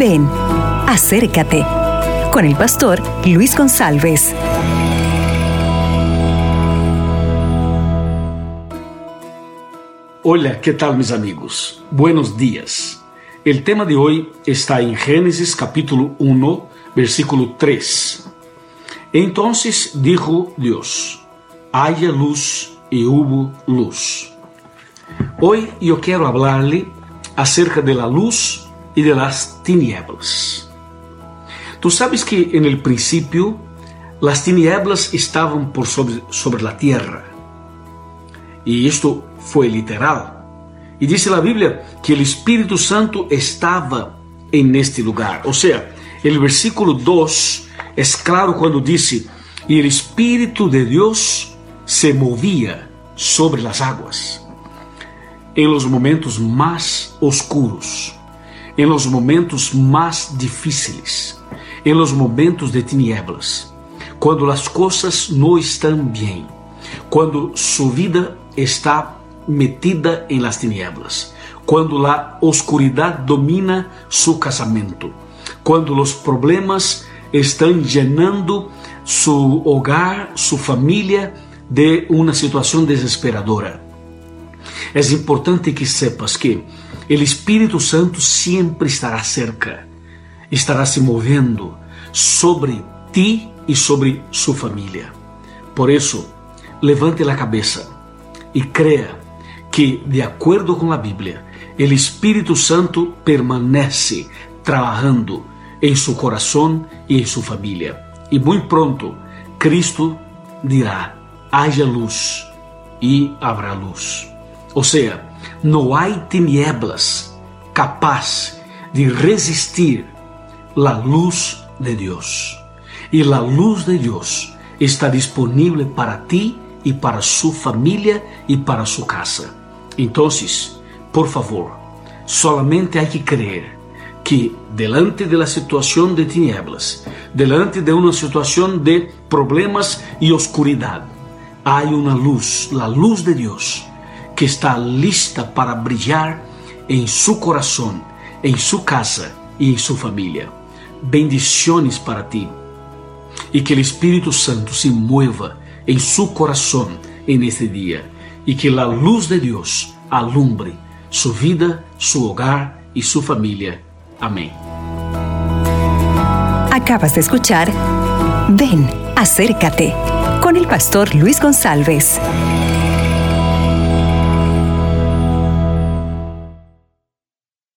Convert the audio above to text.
Ven, acércate con el pastor Luis González. Hola, ¿qué tal mis amigos? Buenos días. El tema de hoy está en Génesis capítulo 1, versículo 3. Entonces dijo Dios, haya luz y hubo luz. Hoy yo quiero hablarle acerca de la luz y de las tinieblas. Tú sabes que en el principio las tinieblas estaban por sobre, sobre la tierra. Y esto fue literal. Y dice la Biblia que el Espíritu Santo estaba en este lugar. O sea, el versículo 2 es claro cuando dice, y el Espíritu de Dios se movía sobre las aguas. En los momentos más oscuros, em los momentos mais difíceis, em los momentos de tinieblas, quando as coisas não estão bem, quando sua vida está metida em las tinieblas, quando a oscuridade domina seu casamento, quando os problemas estão llenando seu hogar, sua família de uma situação desesperadora. É importante que sepas que o Espírito Santo sempre estará cerca, estará se movendo sobre ti e sobre sua família. Por isso, levante a cabeça e creia que, de acordo com a Bíblia, o Espírito Santo permanece trabalhando em seu coração e em sua família. E muito pronto, Cristo dirá: haja luz e haverá luz. Ou seja, não há tinieblas capaz de resistir a luz de Deus. E a luz de Deus está disponível para ti e para sua família e para sua casa. Então, por favor, solamente há que crer que delante de la situação de tinieblas, delante de uma situação de problemas e oscuridade, há uma luz, a luz de Deus que está lista para brilhar em seu coração, em sua casa e em sua família. Bendiciones para ti e que o Espírito Santo se mueva em seu coração en este dia e que a luz de Deus alumbre sua vida, seu hogar e sua família. Amém. Acabas de escuchar Ven, acércate con el pastor Luis González.